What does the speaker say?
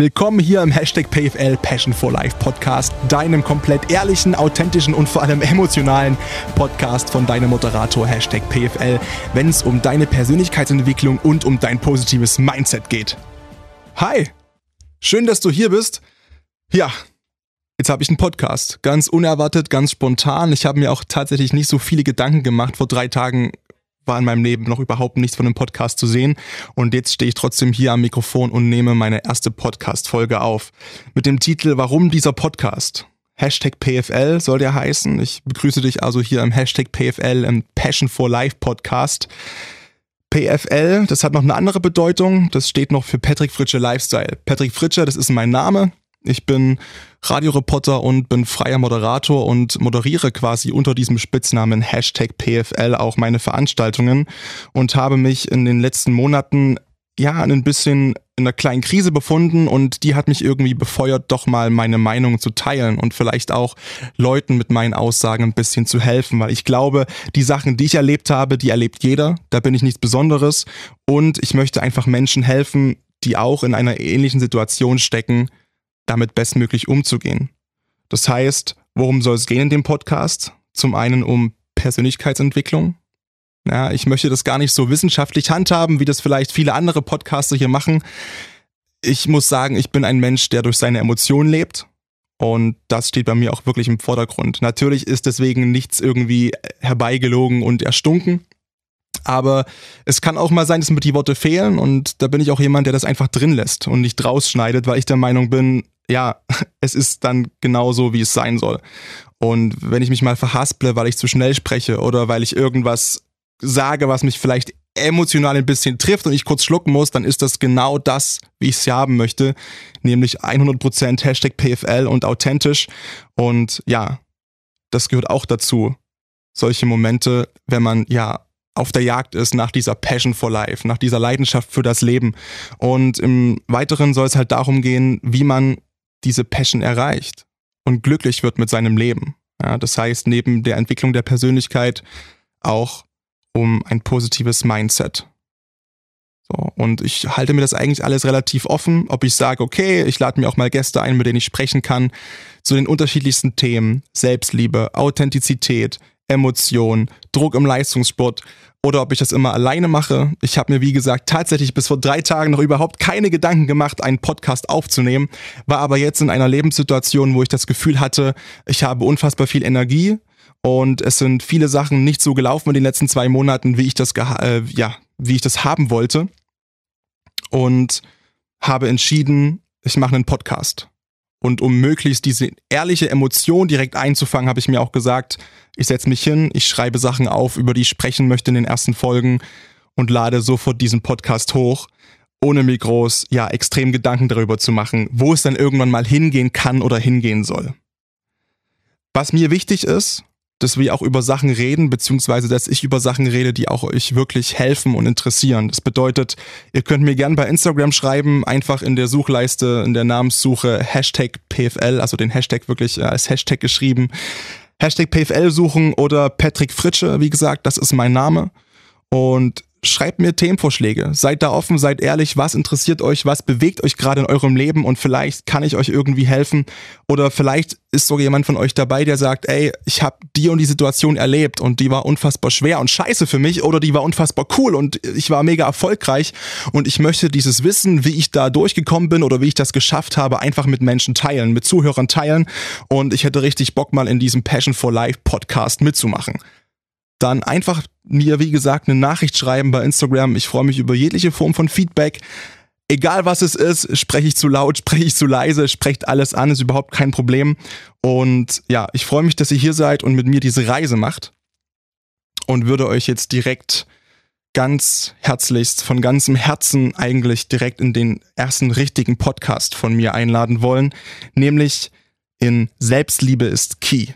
Willkommen hier im Hashtag PFL Passion for Life Podcast, deinem komplett ehrlichen, authentischen und vor allem emotionalen Podcast von deinem Moderator Hashtag PFL, wenn es um deine Persönlichkeitsentwicklung und um dein positives Mindset geht. Hi, schön, dass du hier bist. Ja, jetzt habe ich einen Podcast. Ganz unerwartet, ganz spontan. Ich habe mir auch tatsächlich nicht so viele Gedanken gemacht. Vor drei Tagen war in meinem Leben noch überhaupt nichts von dem Podcast zu sehen. Und jetzt stehe ich trotzdem hier am Mikrofon und nehme meine erste Podcast-Folge auf. Mit dem Titel Warum dieser Podcast? Hashtag PFL soll der heißen. Ich begrüße dich also hier im Hashtag PFL im Passion for Life Podcast. PFL, das hat noch eine andere Bedeutung. Das steht noch für Patrick Fritsche Lifestyle. Patrick Fritsche, das ist mein Name. Ich bin Radioreporter und bin freier Moderator und moderiere quasi unter diesem Spitznamen Hashtag PFL auch meine Veranstaltungen und habe mich in den letzten Monaten ja ein bisschen in einer kleinen Krise befunden und die hat mich irgendwie befeuert, doch mal meine Meinung zu teilen und vielleicht auch Leuten mit meinen Aussagen ein bisschen zu helfen, weil ich glaube, die Sachen, die ich erlebt habe, die erlebt jeder, da bin ich nichts Besonderes und ich möchte einfach Menschen helfen, die auch in einer ähnlichen Situation stecken, damit bestmöglich umzugehen. Das heißt, worum soll es gehen in dem Podcast? Zum einen um Persönlichkeitsentwicklung. Ja, ich möchte das gar nicht so wissenschaftlich handhaben, wie das vielleicht viele andere Podcaster hier machen. Ich muss sagen, ich bin ein Mensch, der durch seine Emotionen lebt. Und das steht bei mir auch wirklich im Vordergrund. Natürlich ist deswegen nichts irgendwie herbeigelogen und erstunken. Aber es kann auch mal sein, dass mir die Worte fehlen und da bin ich auch jemand, der das einfach drin lässt und nicht rausschneidet, weil ich der Meinung bin, ja, es ist dann genauso, wie es sein soll. Und wenn ich mich mal verhasple, weil ich zu schnell spreche oder weil ich irgendwas sage, was mich vielleicht emotional ein bisschen trifft und ich kurz schlucken muss, dann ist das genau das, wie ich es haben möchte, nämlich 100% Hashtag PFL und authentisch. Und ja, das gehört auch dazu. Solche Momente, wenn man ja auf der Jagd ist nach dieser Passion for Life, nach dieser Leidenschaft für das Leben. Und im Weiteren soll es halt darum gehen, wie man diese Passion erreicht und glücklich wird mit seinem Leben. Ja, das heißt, neben der Entwicklung der Persönlichkeit auch um ein positives Mindset. So, und ich halte mir das eigentlich alles relativ offen, ob ich sage, okay, ich lade mir auch mal Gäste ein, mit denen ich sprechen kann, zu den unterschiedlichsten Themen, Selbstliebe, Authentizität, Emotion, Druck im Leistungssport oder ob ich das immer alleine mache. Ich habe mir, wie gesagt, tatsächlich bis vor drei Tagen noch überhaupt keine Gedanken gemacht, einen Podcast aufzunehmen, war aber jetzt in einer Lebenssituation, wo ich das Gefühl hatte, ich habe unfassbar viel Energie und es sind viele Sachen nicht so gelaufen in den letzten zwei Monaten, wie ich das, äh, ja, wie ich das haben wollte und habe entschieden, ich mache einen Podcast. Und um möglichst diese ehrliche Emotion direkt einzufangen, habe ich mir auch gesagt, ich setze mich hin, ich schreibe Sachen auf, über die ich sprechen möchte in den ersten Folgen und lade sofort diesen Podcast hoch, ohne mir groß, ja, extrem Gedanken darüber zu machen, wo es dann irgendwann mal hingehen kann oder hingehen soll. Was mir wichtig ist, dass wir auch über Sachen reden, beziehungsweise dass ich über Sachen rede, die auch euch wirklich helfen und interessieren. Das bedeutet, ihr könnt mir gern bei Instagram schreiben, einfach in der Suchleiste, in der Namenssuche Hashtag PFL, also den Hashtag wirklich äh, als Hashtag geschrieben. Hashtag PFL suchen oder Patrick Fritsche, wie gesagt, das ist mein Name. Und schreibt mir Themenvorschläge. Seid da offen, seid ehrlich, was interessiert euch, was bewegt euch gerade in eurem Leben? Und vielleicht kann ich euch irgendwie helfen. Oder vielleicht ist sogar jemand von euch dabei, der sagt, ey, ich habe die und die Situation erlebt und die war unfassbar schwer und scheiße für mich oder die war unfassbar cool und ich war mega erfolgreich. Und ich möchte dieses Wissen, wie ich da durchgekommen bin oder wie ich das geschafft habe, einfach mit Menschen teilen, mit Zuhörern teilen. Und ich hätte richtig Bock mal in diesem Passion for Life Podcast mitzumachen dann einfach mir, wie gesagt, eine Nachricht schreiben bei Instagram. Ich freue mich über jegliche Form von Feedback. Egal was es ist, spreche ich zu laut, spreche ich zu leise, sprecht alles an, ist überhaupt kein Problem. Und ja, ich freue mich, dass ihr hier seid und mit mir diese Reise macht. Und würde euch jetzt direkt ganz herzlichst, von ganzem Herzen eigentlich direkt in den ersten richtigen Podcast von mir einladen wollen, nämlich in Selbstliebe ist Key.